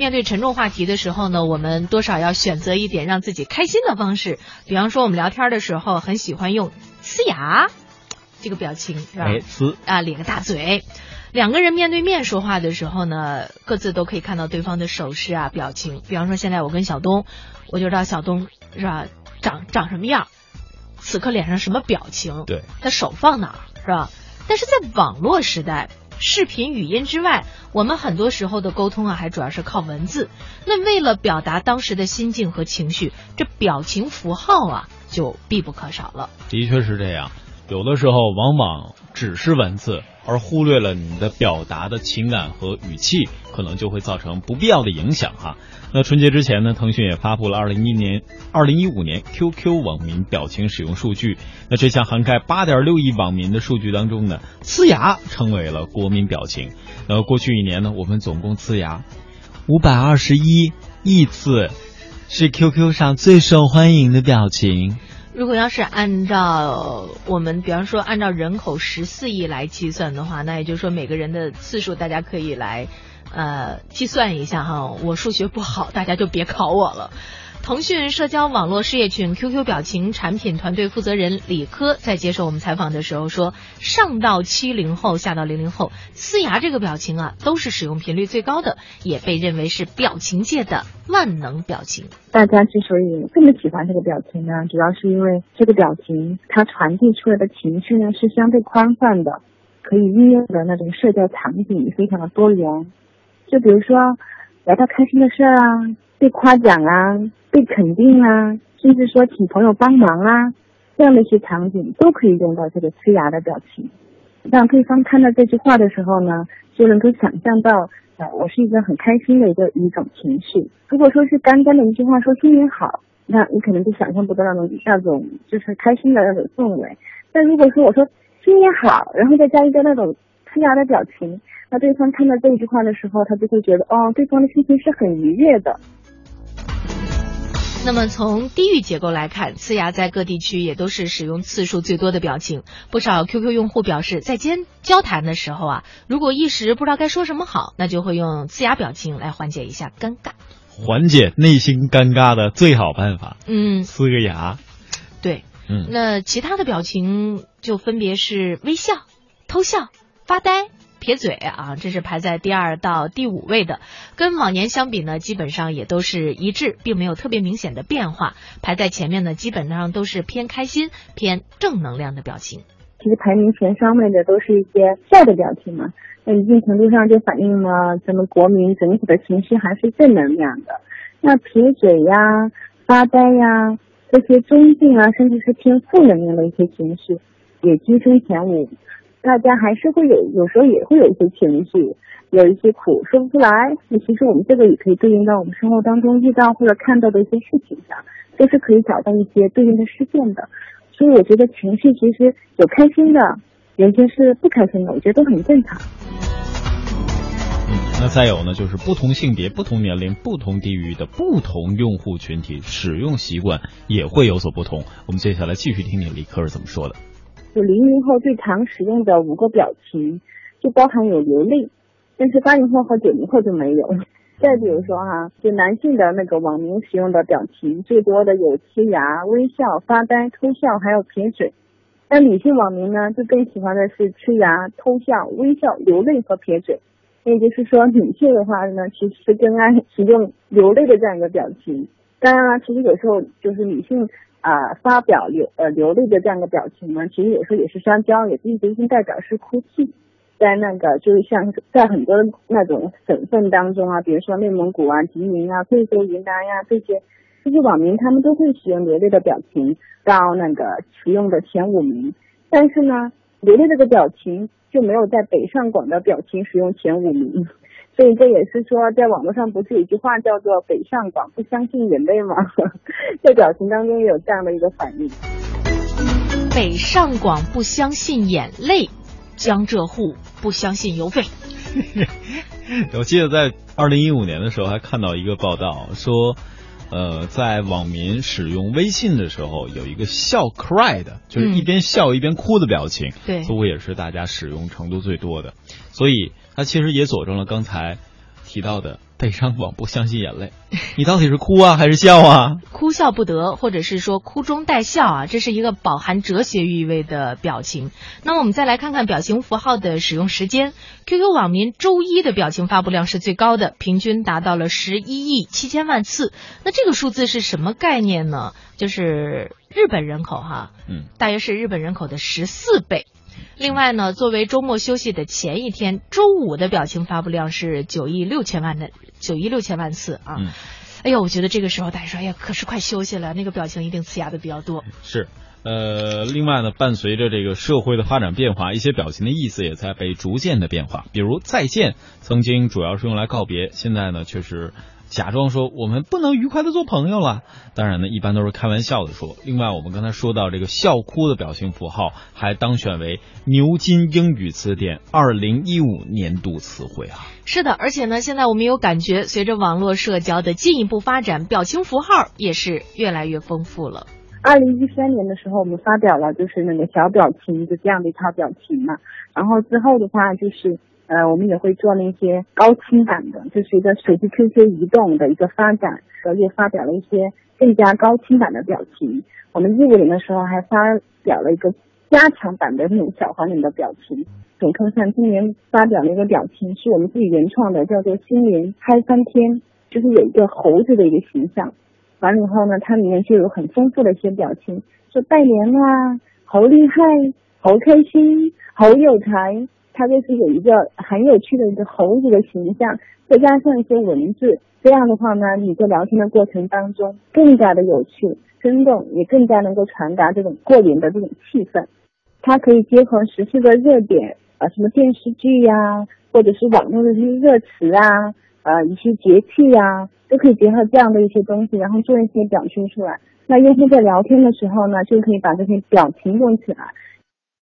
面对沉重话题的时候呢，我们多少要选择一点让自己开心的方式。比方说，我们聊天的时候很喜欢用呲牙这个表情，是吧？哎，呲啊，咧个大嘴。两个人面对面说话的时候呢，各自都可以看到对方的手势啊、表情。比方说，现在我跟小东，我就知道小东是吧，长长什么样，此刻脸上什么表情，对，他手放哪儿，是吧？但是在网络时代，视频、语音之外，我们很多时候的沟通啊，还主要是靠文字。那为了表达当时的心境和情绪，这表情符号啊，就必不可少了。的确是这样，有的时候往往只是文字。而忽略了你的表达的情感和语气，可能就会造成不必要的影响哈。那春节之前呢，腾讯也发布了二零一年、二零一五年 QQ 网民表情使用数据。那这项涵盖八点六亿网民的数据当中呢，呲牙成为了国民表情。那过去一年呢，我们总共呲牙五百二十一亿次，是 QQ 上最受欢迎的表情。如果要是按照我们，比方说按照人口十四亿来计算的话，那也就是说每个人的次数，大家可以来呃计算一下哈。我数学不好，大家就别考我了。腾讯社交网络事业群 QQ 表情产品团队负责人李科在接受我们采访的时候说：“上到七零后，下到零零后，呲牙这个表情啊，都是使用频率最高的，也被认为是表情界的万能表情。大家之所以这么喜欢这个表情呢，主要是因为这个表情它传递出来的情绪呢是相对宽泛的，可以运用的那种社交场景非常的多元。就比如说聊到开心的事儿啊。”被夸奖啊，被肯定啊，甚至说请朋友帮忙啊，这样的一些场景都可以用到这个呲牙的表情，让对方看到这句话的时候呢，就能够想象到，呃，我是一个很开心的一个一种情绪。如果说是干干的一句话说新年好，那你可能就想象不到那种那种就是开心的那种氛围。但如果说我说新年好，然后再加一个那种呲牙的表情，那对方看到这句话的时候，他就会觉得哦，对方的心情是很愉悦的。那么从地域结构来看，呲牙在各地区也都是使用次数最多的表情。不少 QQ 用户表示，在间交谈的时候啊，如果一时不知道该说什么好，那就会用呲牙表情来缓解一下尴尬，缓解内心尴尬的最好办法。嗯，呲个牙。对，嗯，那其他的表情就分别是微笑、偷笑、发呆。撇嘴啊，这是排在第二到第五位的，跟往年相比呢，基本上也都是一致，并没有特别明显的变化。排在前面呢，基本上都是偏开心、偏正能量的表情。其实排名前三位的都是一些笑的表情嘛，那一定程度上就反映了咱们国民整体的情绪还是正能量的。那撇嘴呀、发呆呀这些中性啊，甚至是偏负能量的一些情绪，也跻身前五。大家还是会有，有时候也会有一些情绪，有一些苦说不出来。那其实我们这个也可以对应到我们生活当中遇到或者看到的一些事情上，都是可以找到一些对应的事件的。所以我觉得情绪其实有开心的，有些是不开心的，我觉得都很正常。嗯，那再有呢，就是不同性别、不同年龄、不同地域的不同用户群体使用习惯也会有所不同。我们接下来继续听听李科是怎么说的。就零零后最常使用的五个表情，就包含有流泪，但是八零后和九零后就没有。再比如说哈，就男性的那个网民使用的表情最多的有呲牙、微笑、发呆、偷笑，还有撇嘴。那女性网民呢，就更喜欢的是呲牙、偷笑、微笑、流泪和撇嘴。也就是说，女性的话呢，其实更爱使用流泪的这样一个表情。当然了，其实有时候就是女性。啊，发表流呃流泪的这样的表情呢，其实有时候也是相交，也并不一定代表是哭泣。在那个就是像在很多那种省份当中啊，比如说内蒙古啊、吉林啊、贵州、云南呀这些这些网民，他们都会使用流泪的表情到那个使用的前五名。但是呢，流泪这个表情就没有在北上广的表情使用前五名。所以这也是说，在网络上不是有一句话叫做“北上广不相信眼泪”吗？在表情当中也有这样的一个反应。北上广不相信眼泪，江浙沪不相信邮费。我记得在二零一五年的时候还看到一个报道说，呃，在网民使用微信的时候，有一个笑 cry 的，就是一边笑一边哭的表情，对，似乎也是大家使用程度最多的。所以。它其实也佐证了刚才提到的悲伤广不，相信眼泪。你到底是哭啊还是笑啊？哭笑不得，或者是说哭中带笑啊，这是一个饱含哲学意味的表情。那么我们再来看看表情符号的使用时间。QQ 网民周一的表情发布量是最高的，平均达到了十一亿七千万次。那这个数字是什么概念呢？就是日本人口哈，嗯，大约是日本人口的十四倍。另外呢，作为周末休息的前一天，周五的表情发布量是九亿六千万的九亿六千万次啊。嗯哎呦，我觉得这个时候大家说，哎呀，可是快休息了，那个表情一定呲牙的比较多。是，呃，另外呢，伴随着这个社会的发展变化，一些表情的意思也在被逐渐的变化。比如再见，曾经主要是用来告别，现在呢却是假装说我们不能愉快的做朋友了。当然呢，一般都是开玩笑的说。另外，我们刚才说到这个笑哭的表情符号，还当选为牛津英语词典二零一五年度词汇啊。是的，而且呢，现在我们有感觉，随着网络社交的进一步发展，表情符号也是越来越丰富了。二零一三年的时候，我们发表了就是那个小表情就这样的一套表情嘛。然后之后的话，就是呃，我们也会做那些高清版的，就随着手机 QQ 移动的一个发展，呃，也发表了一些更加高清版的表情。我们一五年的时候还发表了一个加强版的那种小黄脸的表情。总科上今年发表了一个表情，是我们自己原创的，叫做“新年嗨翻天”，就是有一个猴子的一个形象。完了以后呢，它里面就有很丰富的一些表情，说拜年啦，好厉害，好开心，好有才。它就是有一个很有趣的一个猴子的形象，再加上一些文字，这样的话呢，你在聊天的过程当中更加的有趣、生动，也更加能够传达这种过年的这种气氛。它可以结合时事的热点，啊，什么电视剧呀、或者是网络的这些热词啊，呃，一些节气呀、都可以结合这样的一些东西，然后做一些表情出来。那用户在聊天的时候呢，就可以把这些表情用起来，